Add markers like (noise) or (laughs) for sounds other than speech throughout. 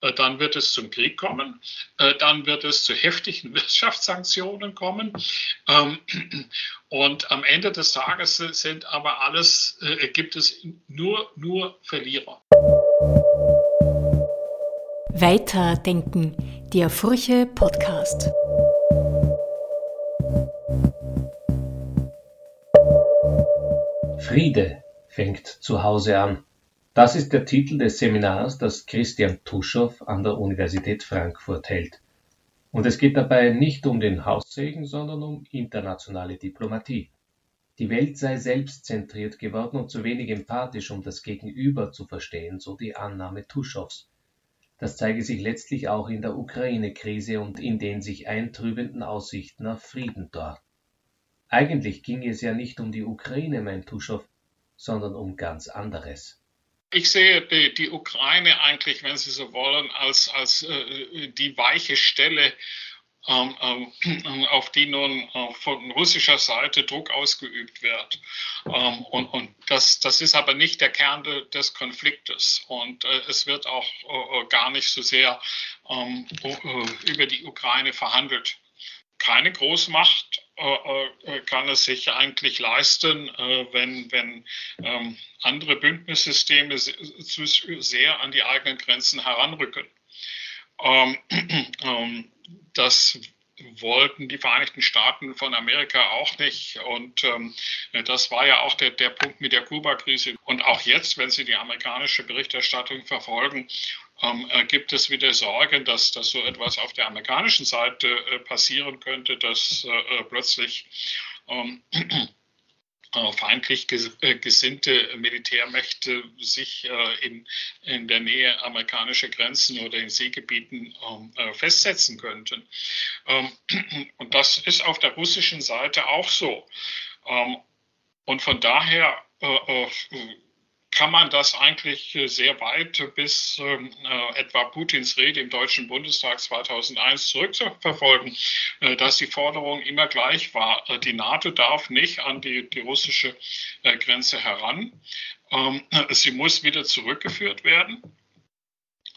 äh, dann wird es zum Krieg kommen, äh, dann wird es zu heftigen (laughs) Wirtschaftssanktionen kommen. Ähm, (clears throat) und am Ende des Tages sind aber alles, äh, gibt es nur, nur Verlierer. Weiterdenken, der Furche Podcast. Friede fängt zu Hause an. Das ist der Titel des Seminars, das Christian Tuschow an der Universität Frankfurt hält. Und es geht dabei nicht um den Haussegen, sondern um internationale Diplomatie. Die Welt sei selbstzentriert geworden und zu wenig empathisch, um das Gegenüber zu verstehen, so die Annahme Tuschows. Das zeige sich letztlich auch in der Ukraine-Krise und in den sich eintrübenden Aussichten auf Frieden dort. Eigentlich ging es ja nicht um die Ukraine, mein Tuschow, sondern um ganz anderes. Ich sehe die, die, Ukraine eigentlich, wenn Sie so wollen, als, als äh, die weiche Stelle, ähm, ähm, auf die nun äh, von russischer Seite Druck ausgeübt wird. Ähm, und, und das, das, ist aber nicht der Kern de, des Konfliktes. Und äh, es wird auch äh, gar nicht so sehr ähm, äh, über die Ukraine verhandelt keine Großmacht äh, äh, kann es sich eigentlich leisten, äh, wenn, wenn ähm, andere Bündnissysteme zu sehr an die eigenen Grenzen heranrücken. Ähm, (clears throat) ähm, das wollten die Vereinigten Staaten von Amerika auch nicht. Und ähm, das war ja auch der, der Punkt mit der Kuba-Krise. Und auch jetzt, wenn Sie die amerikanische Berichterstattung verfolgen, ähm, äh, gibt es wieder Sorgen, dass, dass so etwas auf der amerikanischen Seite äh, passieren könnte, dass äh, äh plötzlich ähm, äh, feindlich äh, gesinnte Militärmächte sich in, in der Nähe amerikanischer Grenzen oder in Seegebieten ähm, festsetzen könnten. Ähm, (clears throat) und das ist auf der russischen Seite auch so. Ähm, und von daher kann man das eigentlich äh, sehr weit bis ähm, äh, etwa Putins Rede im Deutschen Bundestag 2001 zurückzuverfolgen, äh, dass die Forderung immer gleich war. Äh, die NATO darf nicht an die, die russische äh, Grenze heran. Ähm, sie muss wieder zurückgeführt werden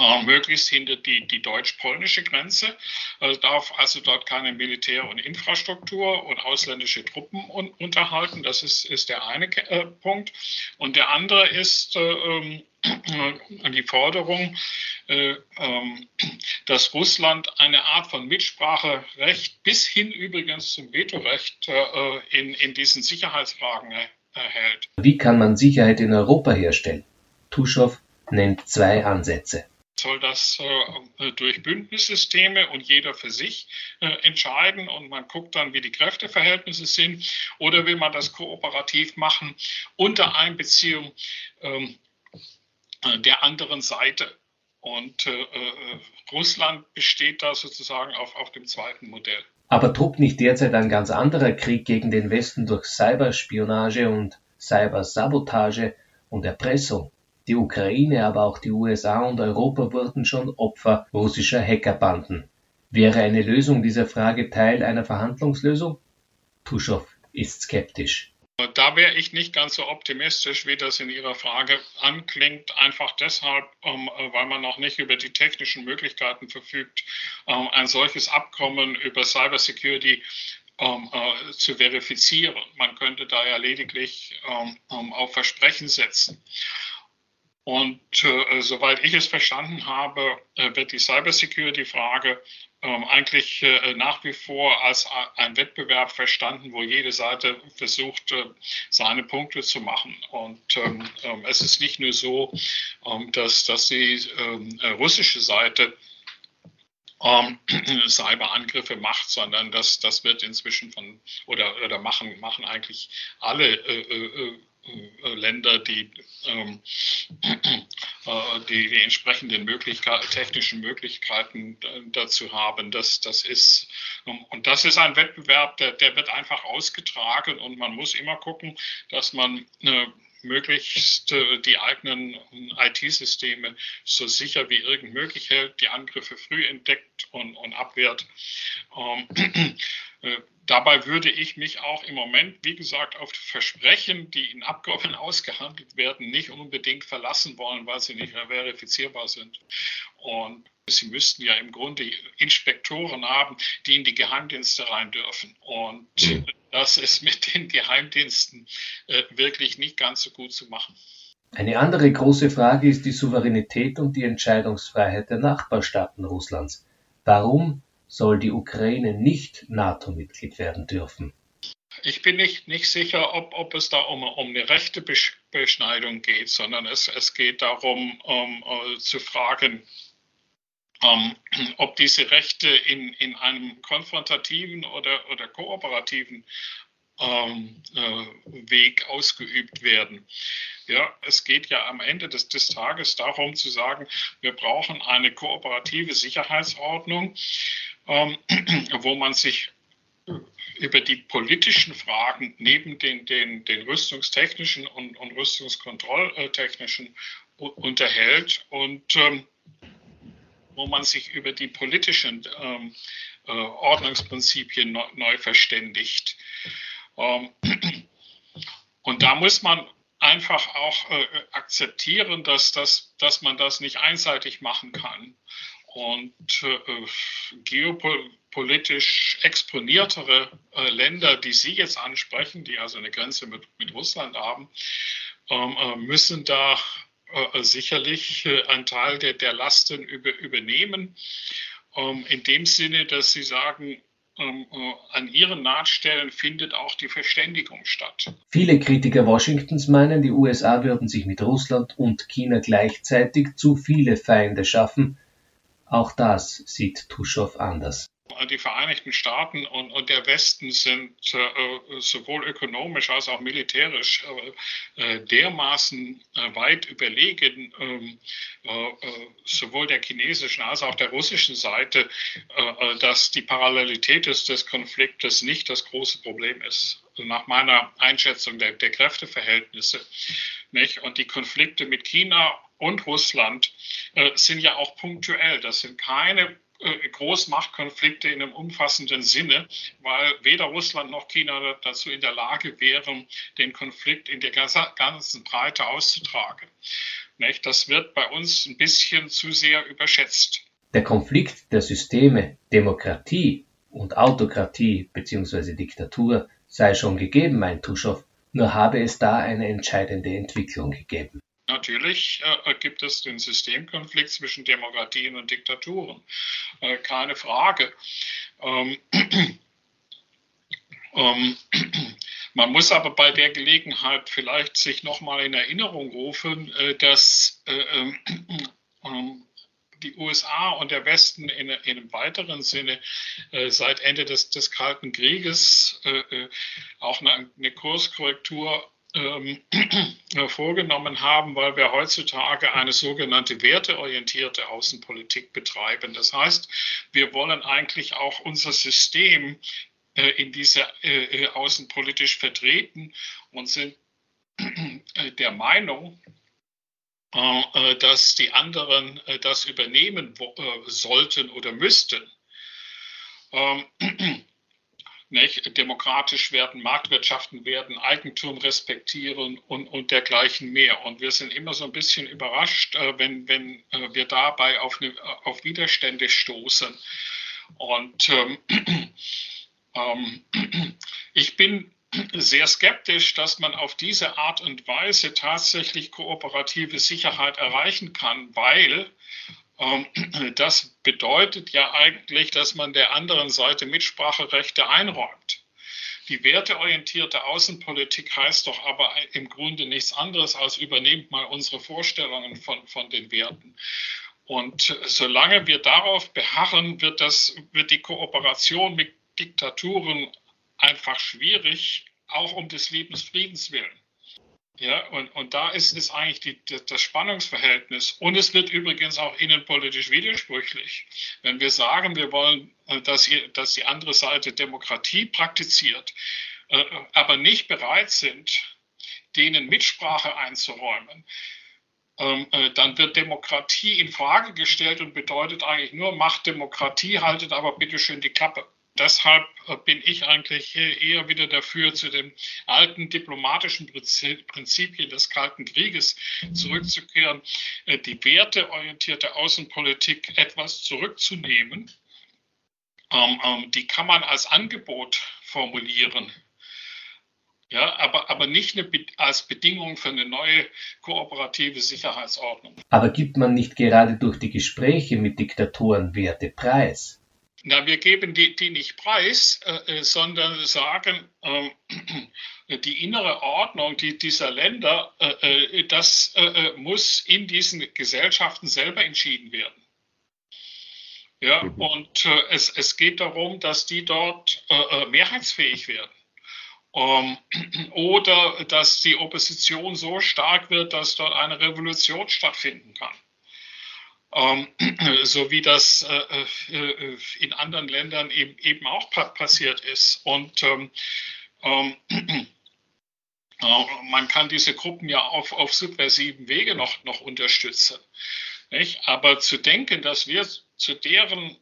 äh, möglichst hinter die, die deutsch-polnische Grenze. Also darf also dort keine Militär- und Infrastruktur und ausländische Truppen un unterhalten. Das ist, ist der eine äh, Punkt. Und der andere ist äh, ähm, die Forderung, äh, ähm, dass Russland eine Art von Mitspracherecht bis hin übrigens zum Vetorecht äh, in, in diesen Sicherheitsfragen erhält. Wie kann man Sicherheit in Europa herstellen? Tuschow nennt zwei Ansätze soll das äh, äh, durch Bündnissysteme und jeder für sich äh, entscheiden und man guckt dann, wie die Kräfteverhältnisse sind oder will man das kooperativ machen unter Einbeziehung ähm, äh, der anderen Seite. Und äh, äh, Russland besteht da sozusagen auf, auf dem zweiten Modell. Aber tobt nicht derzeit ein ganz anderer Krieg gegen den Westen durch Cyberspionage und Cybersabotage und Erpressung? Die Ukraine, aber auch die USA und Europa wurden schon Opfer russischer Hackerbanden. Wäre eine Lösung dieser Frage Teil einer Verhandlungslösung? Tuschow ist skeptisch. Da wäre ich nicht ganz so optimistisch, wie das in Ihrer Frage anklingt, einfach deshalb, ähm, weil man noch nicht über die technischen Möglichkeiten verfügt, ähm, ein solches Abkommen über Cybersecurity ähm, äh, zu verifizieren. Man könnte da ja lediglich auf Versprechen setzen. Und äh, soweit ich es verstanden habe, äh, wird die Cybersecurity-Frage ähm, eigentlich äh, nach wie vor als ein Wettbewerb verstanden, wo jede Seite versucht, äh, seine Punkte zu machen. Und ähm, ähm, es ist nicht nur so, ähm, dass, dass die ähm, russische Seite ähm, (clears throat) Cyberangriffe macht, sondern das, das wird inzwischen von oder, oder machen, machen eigentlich alle äh, äh, äh, Länder, die, ähm, (clears throat) äh, die, die entsprechenden Möglichkeit, technischen Möglichkeiten dazu haben. Das, das ist, ähm, und das ist ein Wettbewerb, der, der wird einfach ausgetragen und man muss immer gucken, dass man äh, möglichst äh, die eigenen IT-Systeme so sicher wie irgend möglich hält, die Angriffe früh entdeckt und, und abwehrt. Ähm, (clears throat) Dabei würde ich mich auch im Moment, wie gesagt, auf Versprechen, die in Abkommen (laughs) ausgehandelt werden, nicht unbedingt verlassen wollen, weil sie nicht mehr verifizierbar sind. Und sie müssten ja im Grunde Inspektoren haben, die in die Geheimdienste rein dürfen. Und mhm. das ist (laughs) mit den Geheimdiensten äh, wirklich nicht ganz so gut zu machen. Eine andere große Frage ist die Souveränität und die Entscheidungsfreiheit der Nachbarstaaten Russlands. Warum soll die Ukraine nicht NATO-Mitglied werden dürfen. Ich bin nicht, nicht sicher, ob, ob es da um, um eine rechte Beschneidung geht, sondern es, es geht darum, um, uh, zu fragen, um, ob diese Rechte in, in einem konfrontativen oder, oder kooperativen ähm, äh, Weg ausgeübt werden. Ja, es geht ja am Ende des, des Tages darum zu sagen, wir brauchen eine kooperative Sicherheitsordnung, ähm, (clears throat) wo man sich über die politischen Fragen neben den, den, den rüstungstechnischen und, und rüstungskontrolltechnischen unterhält und ähm, wo man sich über die politischen ähm, äh, Ordnungsprinzipien neu, neu verständigt. Ähm, (clears throat) und da muss man einfach auch äh, akzeptieren, dass, das, dass man das nicht einseitig machen kann. Und äh, geopolitisch exponiertere äh, Länder, die Sie jetzt ansprechen, die also eine Grenze mit, mit Russland haben, ähm, äh, müssen da äh, sicherlich äh, einen Teil der, der Lasten über, übernehmen. Ähm, in dem Sinne, dass Sie sagen, ähm, äh, an ihren Nahtstellen findet auch die Verständigung statt. Viele Kritiker Washingtons meinen, die USA würden sich mit Russland und China gleichzeitig zu viele Feinde schaffen. Auch das sieht Tuschow anders die Vereinigten Staaten und, und der Westen sind äh, sowohl ökonomisch als auch militärisch äh, äh dermaßen äh, weit überlegen, ähm, äh, äh, sowohl der chinesischen als auch der russischen Seite, dass die Parallelität des, des Konfliktes nicht das große Problem ist. Nach meiner Einschätzung der, der Kräfteverhältnisse. Nicht? Und die Konflikte mit China und Russland sind ja auch punktuell. Das sind keine äh, Großmachtkonflikte in einem umfassenden Sinne, weil weder Russland noch China dazu in der Lage wären, den Konflikt in der ganzen Breite auszutragen. Das wird bei uns ein bisschen zu sehr überschätzt. Der Konflikt der Systeme Demokratie und Autokratie bzw. Diktatur sei schon gegeben, meint Tuschow, nur habe es da eine entscheidende Entwicklung gegeben. Natürlich äh, gibt es den Systemkonflikt zwischen Demokratien und Diktaturen, äh, keine Frage. Ähm, (clears throat) ähm, (clears throat) man muss aber bei der Gelegenheit vielleicht sich nochmal in Erinnerung rufen, äh, dass äh, ähm, ähm, die USA und der Westen in, in einem weiteren Sinne äh, seit Ende des, des Kalten Krieges äh, äh auch eine, eine Kurskorrektur ähm, (clears throat) vorgenommen haben, weil wir heutzutage eine sogenannte werteorientierte Außenpolitik betreiben. Das heißt, wir wollen eigentlich auch unser System äh, in dieser äh, äh außenpolitisch vertreten und sind äh, der Meinung, äh, äh, dass die anderen das übernehmen sollten oder müssten. Ähm, (clears throat) nicht, demokratisch werden, Marktwirtschaften werden, Eigentum respektieren und, und dergleichen mehr. Und wir sind immer so ein bisschen überrascht, äh, wenn, wenn äh, wir dabei auf, eine, auf Widerstände stoßen. Und ähm, (clears throat) ähm, (clears throat) ich bin sehr skeptisch, dass man auf diese Art und Weise tatsächlich kooperative Sicherheit erreichen kann, weil ähm, das bedeutet ja eigentlich, dass man der anderen Seite Mitspracherechte einräumt. Die werteorientierte Außenpolitik heißt doch aber im Grunde nichts anderes als übernehmt mal unsere Vorstellungen von, von den Werten. Und solange wir darauf beharren, wird, das, wird die Kooperation mit Diktaturen einfach schwierig, auch um des Lebensfriedens willen. Ja, und, und da ist, ist eigentlich die, das Spannungsverhältnis. Und es wird übrigens auch innenpolitisch widersprüchlich. Wenn wir sagen, wir wollen, äh, dass, ihr, dass die andere Seite Demokratie praktiziert, äh, aber nicht bereit sind, denen Mitsprache einzuräumen, ähm, äh, dann wird Demokratie in Frage gestellt und bedeutet eigentlich nur, macht Demokratie, haltet aber bitte schön die Klappe deshalb bin ich eigentlich eher wieder dafür, zu den alten diplomatischen Prinzipien des Kalten Krieges zurückzukehren, die werteorientierte Außenpolitik etwas zurückzunehmen. Ähm, ähm, die kann man als Angebot formulieren ja, aber, aber nicht eine, als Bedingung für eine neue kooperative Sicherheitsordnung. Aber gibt man nicht gerade durch die Gespräche mit Diktatoren Werte preis? Na, wir geben die, die nicht preis, äh, äh sondern sagen, äh, (clears throat) die innere Ordnung die, dieser Länder, äh, äh das äh, muss in diesen Gesellschaften selber entschieden werden. Ja, mhm. und es, es geht darum, dass die dort mehrheitsfähig werden. Ähm, (clears throat) oder dass die Opposition so stark wird, dass dort eine Revolution stattfinden kann. Ähm, (clears throat) so wie das äh, äh, in anderen Ländern eben, eben auch pa passiert ist. Und ähm, ähm, (clears throat) äh, man kann diese Gruppen ja auf, auf subversiven Wege noch, noch unterstützen. Nicht? Aber zu denken, dass wir zu deren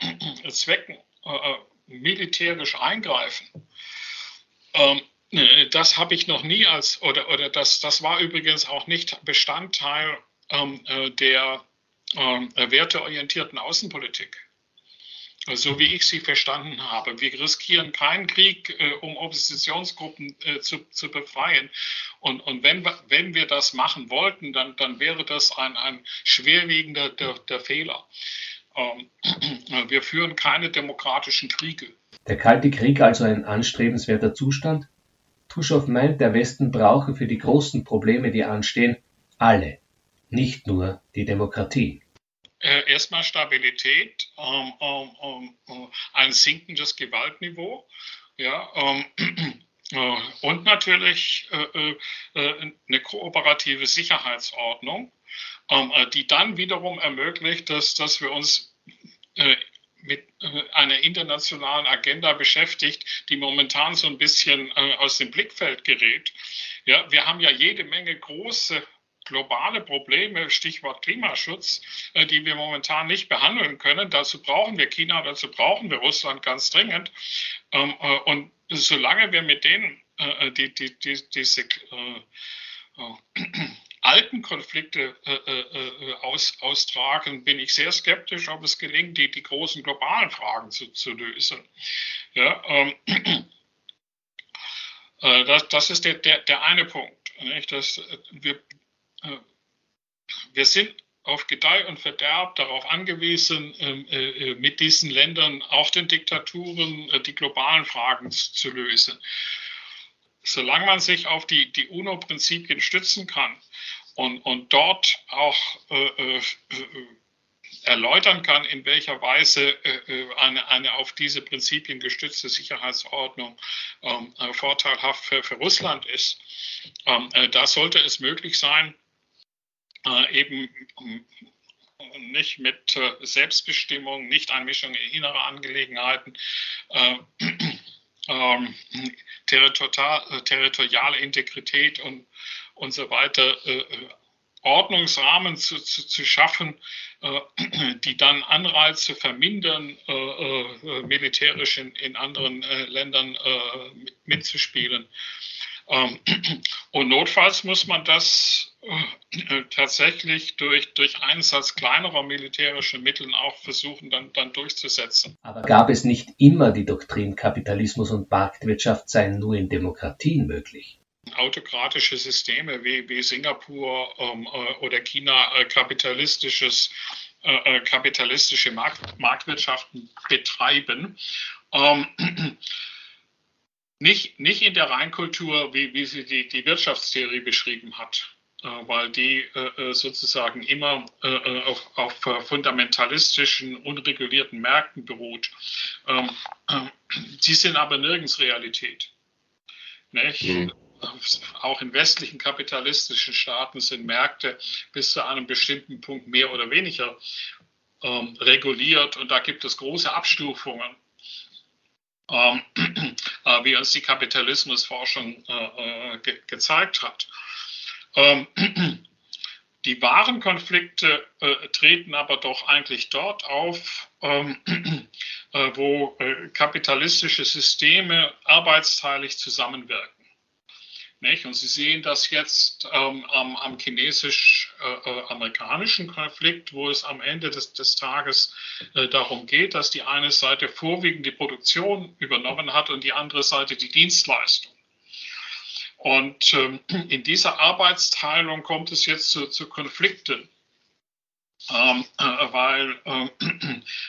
(clears throat) Zwecken äh, militärisch eingreifen, ähm, äh, das habe ich noch nie als, oder, oder das, das war übrigens auch nicht Bestandteil ähm, äh, ähm, werteorientierten Außenpolitik. So wie ich sie verstanden habe. Wir riskieren keinen Krieg, äh, um Oppositionsgruppen äh, zu, zu befreien. Und, und wenn, wenn wir das machen wollten, dann, dann wäre das ein, ein schwerwiegender der, der Fehler. Ähm, (clears throat) wir führen keine demokratischen Kriege. Der Kalte Krieg also ein anstrebenswerter Zustand? Tuschow meint, der Westen brauche für die großen Probleme, die anstehen, alle, nicht nur die Demokratie. Äh, erstmal Stabilität, ähm, ähm, ähm, ein sinkendes Gewaltniveau, ja, ähm, (clears throat) äh, und natürlich äh, äh, eine kooperative Sicherheitsordnung, ähm, äh, die dann wiederum ermöglicht, dass, dass wir uns äh, mit äh, einer internationalen Agenda beschäftigt, die momentan so ein bisschen äh, aus dem Blickfeld gerät. Ja, wir haben ja jede Menge große globale Probleme, Stichwort Klimaschutz, äh, die wir momentan nicht behandeln können. Dazu brauchen wir China, dazu brauchen wir Russland ganz dringend. Ähm, und solange wir mit denen die, die, die, diese (clears throat) alten Konflikte äh, äh, äh, aus, austragen, bin ich sehr skeptisch, ob es gelingt, die, die großen globalen Fragen zu, zu lösen. Ja, ähm, (clears throat) äh, das, das ist der, der, der eine Punkt. Nicht? Das, äh, wir, äh, wir sind auf Gedeih und Verderb darauf angewiesen, ähm, mit diesen Ländern, auch den Diktaturen, die globalen Fragen zu lösen. Solange man sich auf die, die UNO-Prinzipien stützen kann und, und dort auch äh, äh, erläutern kann, in welcher Weise äh, eine, eine auf diese Prinzipien gestützte Sicherheitsordnung ähm, äh, vorteilhaft für, für Russland ist, ähm, äh, da sollte es möglich sein, äh, eben nicht mit Selbstbestimmung, nicht Einmischung in innere Angelegenheiten, (clears throat) ähm, territoriale Integrität und, und so weiter, äh, Ordnungsrahmen zu, zu, zu schaffen, äh, (clears throat) die dann Anreize vermindern, äh, äh, militärisch in, in anderen äh, Ländern äh, mitzuspielen. Ähm, (clears throat) und notfalls muss man das äh, tatsächlich durch, durch Einsatz kleinerer militärischer Mittel auch versuchen, dann, dann durchzusetzen. Aber gab es nicht immer die Doktrin, Kapitalismus und Marktwirtschaft seien nur in Demokratien möglich? Autokratische Systeme wie, wie Singapur ähm, äh, oder China äh, kapitalistisches äh, äh kapitalistische Markt, Marktwirtschaften betreiben. Ähm, nicht, nicht in der Reinkultur, wie, wie sie die, die Wirtschaftstheorie beschrieben hat. Äh, weil die äh, äh, sozusagen immer auf, auf fundamentalistischen, unregulierten Märkten beruht. Ähm, die sind aber nirgends Realität. Mhm. Auch in westlichen kapitalistischen Staaten sind Märkte bis zu einem bestimmten Punkt mehr oder weniger ähm, reguliert und da gibt es große Abstufungen. Ähm, wie uns die Kapitalismusforschung äh, ge gezeigt hat. Ähm, (clears throat) die wahren Konflikte äh, treten aber doch eigentlich dort auf, ähm, (clears throat) wo kapitalistische Systeme arbeitsteilig zusammenwirken. Und Sie sehen das jetzt ähm, am, am chinesisch-amerikanischen äh, Konflikt, wo es am Ende des, des Tages äh, darum geht, dass die eine Seite vorwiegend die Produktion übernommen hat und die andere Seite die Dienstleistung. Und ähm, in dieser Arbeitsteilung kommt es jetzt zu, zu Konflikten. Ähm, äh, weil äh,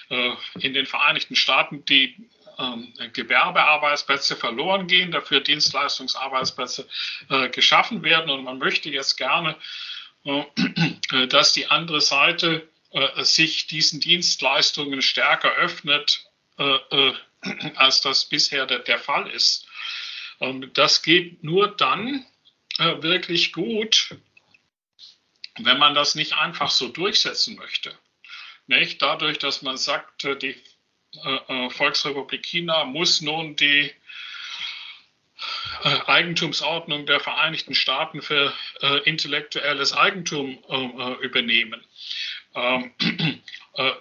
äh in den Vereinigten Staaten die ähm, Gewerbearbeitsplätze verloren gehen, dafür Dienstleistungsarbeitsplätze äh, geschaffen werden. Und man möchte jetzt gerne, äh, dass die andere Seite äh, sich diesen Dienstleistungen stärker öffnet, äh, äh, als das bisher der, Fall ist. Das geht nur dann äh, wirklich gut, wenn man das nicht einfach so durchsetzen möchte. Nicht? Dadurch, dass man sagt, die äh, äh, Volksrepublik China muss nun die äh, Eigentumsordnung der Vereinigten Staaten für äh, intellektuelles Eigentum äh, übernehmen. Ähm, äh, (clears throat)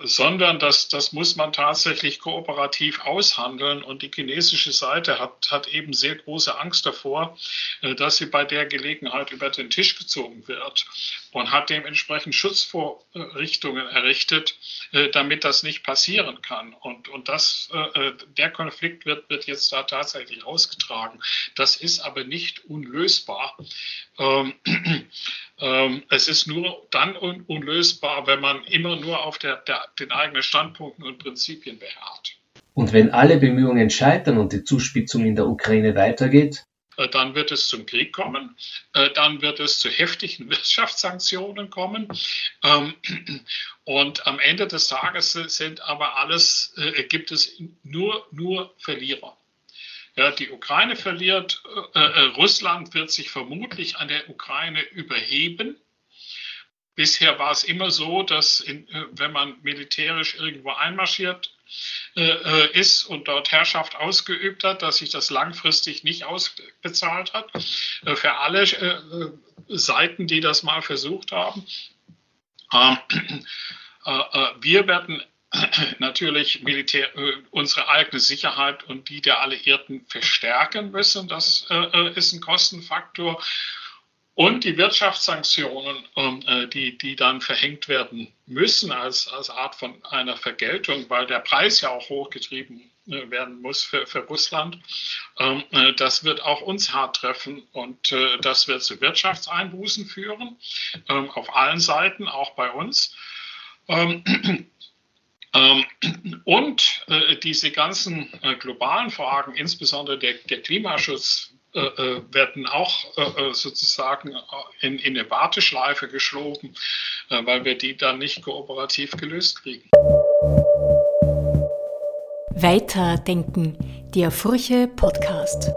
sondern das, das muss man tatsächlich kooperativ aushandeln. Und die chinesische Seite hat, hat eben sehr große Angst davor, äh, dass sie bei der Gelegenheit über den Tisch gezogen wird und hat dementsprechend Schutzvorrichtungen errichtet, äh, damit das nicht passieren kann. Und, und das, der Konflikt wird, wird jetzt da tatsächlich ausgetragen. Das ist aber nicht unlösbar. Ähm, (clears throat) ähm, es ist nur dann un unlösbar, wenn man immer nur auf der, der, den eigenen Standpunkten und Prinzipien beharrt. Und wenn alle Bemühungen scheitern und die Zuspitzung in der Ukraine weitergeht? Äh, dann wird es zum Krieg kommen, äh, dann wird es zu heftigen (laughs) Wirtschaftssanktionen kommen. Ähm, (clears throat) und am Ende des Tages sind aber alles, äh, gibt es nur, nur Verlierer. Ja, die Ukraine verliert, Russland wird sich vermutlich an der Ukraine überheben. Bisher war es immer so, dass in, äh, wenn man militärisch irgendwo einmarschiert äh, äh, ist und dort Herrschaft ausgeübt hat, dass sich das langfristig nicht ausbezahlt hat. Äh, für alle Seiten, die das mal versucht haben. Ähm, wir werden (clears throat) natürlich Militär, äh, unsere eigene Sicherheit und die der Alliierten verstärken müssen. Das äh, äh, ist ein Kostenfaktor. Und die Wirtschaftssanktionen, ähm, die, die dann verhängt werden müssen als, als Art von einer Vergeltung, weil der Preis ja auch hochgetrieben werden muss für, für Russland. Ähm, das wird auch uns hart treffen und das wird zu Wirtschaftseinbußen führen, ähm, auf allen Seiten, auch bei uns. (clears throat) Und äh, diese ganzen äh, globalen Fragen, insbesondere der, der Klimaschutz, äh, äh werden auch äh, äh, sozusagen in, in eine Warteschleife geschoben, weil wir die dann nicht kooperativ gelöst kriegen. Weiterdenken, der Furche Podcast.